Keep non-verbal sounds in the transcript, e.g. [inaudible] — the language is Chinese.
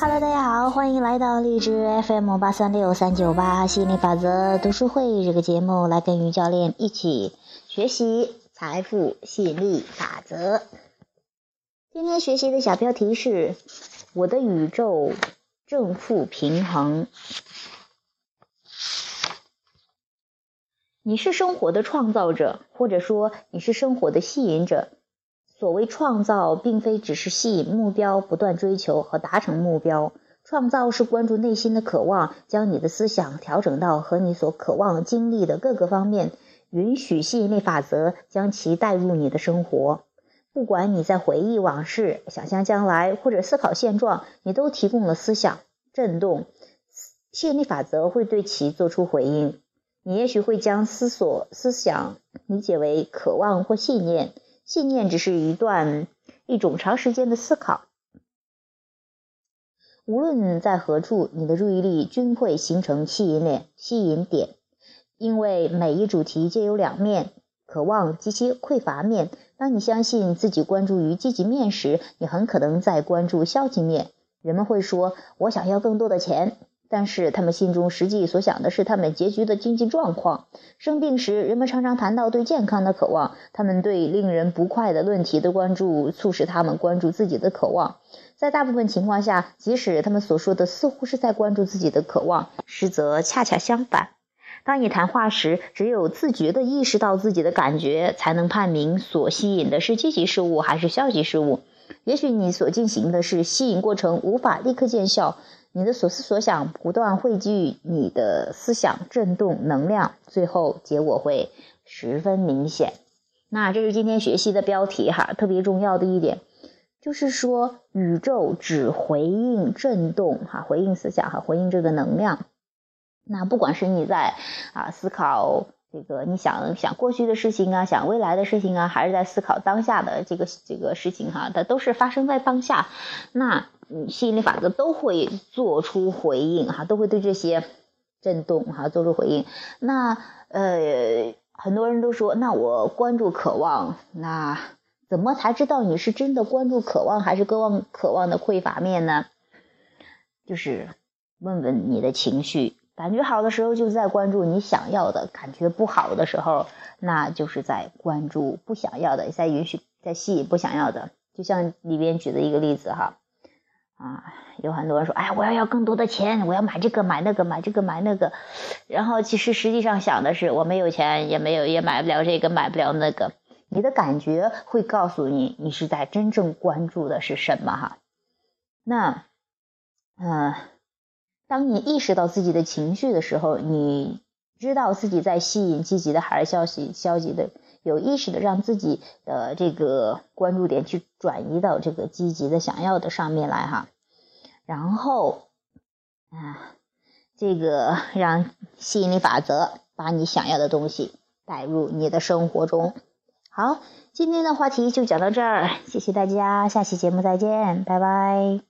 Hello，大家好，欢迎来到荔枝 FM 八三六三九八吸引力法则读书会这个节目，来跟于教练一起学习财富吸引力法则。今天学习的小标题是“我的宇宙正负平衡”。你是生活的创造者，或者说你是生活的吸引者。所谓创造，并非只是吸引目标，不断追求和达成目标。创造是关注内心的渴望，将你的思想调整到和你所渴望经历的各个方面，允许吸引力法则将其带入你的生活。不管你在回忆往事、想象将来，或者思考现状，你都提供了思想震动，吸引力法则会对其做出回应。你也许会将思索、思想理解为渴望或信念，信念只是一段一种长时间的思考。无论在何处，你的注意力均会形成吸引点，吸引点，因为每一主题皆有两面：渴望及其匮乏面。当你相信自己关注于积极面时，你很可能在关注消极面。人们会说：“我想要更多的钱。”但是他们心中实际所想的是他们结局的经济状况。生病时，人们常常谈到对健康的渴望，他们对令人不快的论题的关注促使他们关注自己的渴望。在大部分情况下，即使他们所说的似乎是在关注自己的渴望，实则恰恰相反。当你谈话时，只有自觉地意识到自己的感觉，才能判明所吸引的是积极事物还是消极事物。也许你所进行的是吸引过程无法立刻见效。你的所思所想不断汇聚你的思想振动能量，最后结果会十分明显。那这是今天学习的标题哈，特别重要的一点就是说，宇宙只回应振动哈，回应思想哈，回应这个能量。那不管是你在啊思考这个你想想过去的事情啊，想未来的事情啊，还是在思考当下的这个这个事情哈，它都是发生在当下。那吸引力法则都会做出回应哈，都会对这些震动哈做出回应。那呃，很多人都说，那我关注渴望，那怎么才知道你是真的关注渴望，还是渴望渴望的匮乏面呢？就是问问你的情绪，感觉好的时候就是在关注你想要的，感觉不好的时候，那就是在关注不想要的，在允许在吸引不想要的。就像里边举的一个例子哈。啊，有很多人说，哎，我要要更多的钱，我要买这个买那个买这个买那个，然后其实实际上想的是，我没有钱，也没有也买不了这个买不了那个。你的感觉会告诉你，你是在真正关注的是什么哈？那，嗯，当你意识到自己的情绪的时候，你知道自己在吸引积极的还是消息消极的？有意识的让自己的这个关注点去转移到这个积极的想要的上面来哈，然后啊，这个 [laughs] 让吸引力法则把你想要的东西带入你的生活中。好，今天的话题就讲到这儿，谢谢大家，下期节目再见，拜拜。